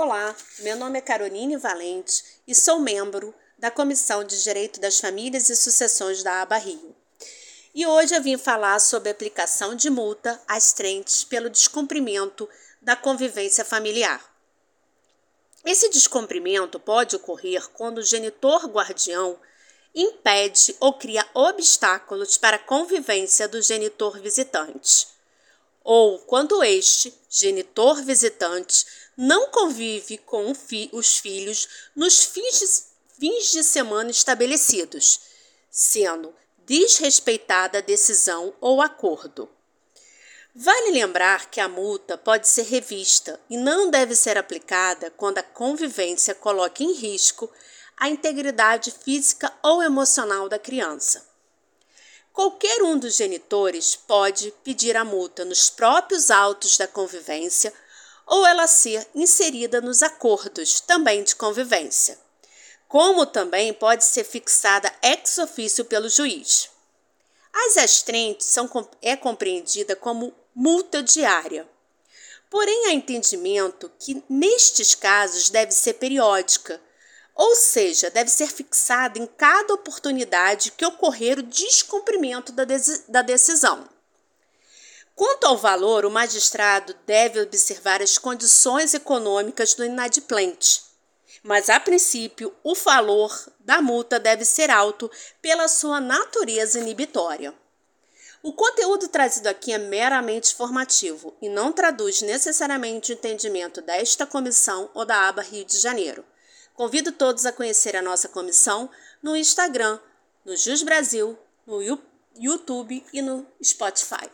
Olá, meu nome é Caroline Valente e sou membro da Comissão de Direito das Famílias e Sucessões da ABA Rio. E hoje eu vim falar sobre a aplicação de multa às trentes pelo descumprimento da convivência familiar. Esse descumprimento pode ocorrer quando o genitor guardião impede ou cria obstáculos para a convivência do genitor visitante ou quando este, genitor visitante, não convive com os filhos nos fins de, fins de semana estabelecidos, sendo desrespeitada a decisão ou acordo. Vale lembrar que a multa pode ser revista e não deve ser aplicada quando a convivência coloque em risco a integridade física ou emocional da criança. Qualquer um dos genitores pode pedir a multa nos próprios autos da convivência ou ela ser inserida nos acordos também de convivência, como também pode ser fixada ex ofício pelo juiz. As astrentes são, é compreendida como multa diária. Porém, há entendimento que nestes casos deve ser periódica, ou seja, deve ser fixada em cada oportunidade que ocorrer o descumprimento da, da decisão. Quanto ao valor, o magistrado deve observar as condições econômicas do inadimplente, mas a princípio o valor da multa deve ser alto pela sua natureza inibitória. O conteúdo trazido aqui é meramente formativo e não traduz necessariamente o entendimento desta comissão ou da aba Rio de Janeiro. Convido todos a conhecer a nossa comissão no Instagram, no Jus Brasil, no YouTube e no Spotify.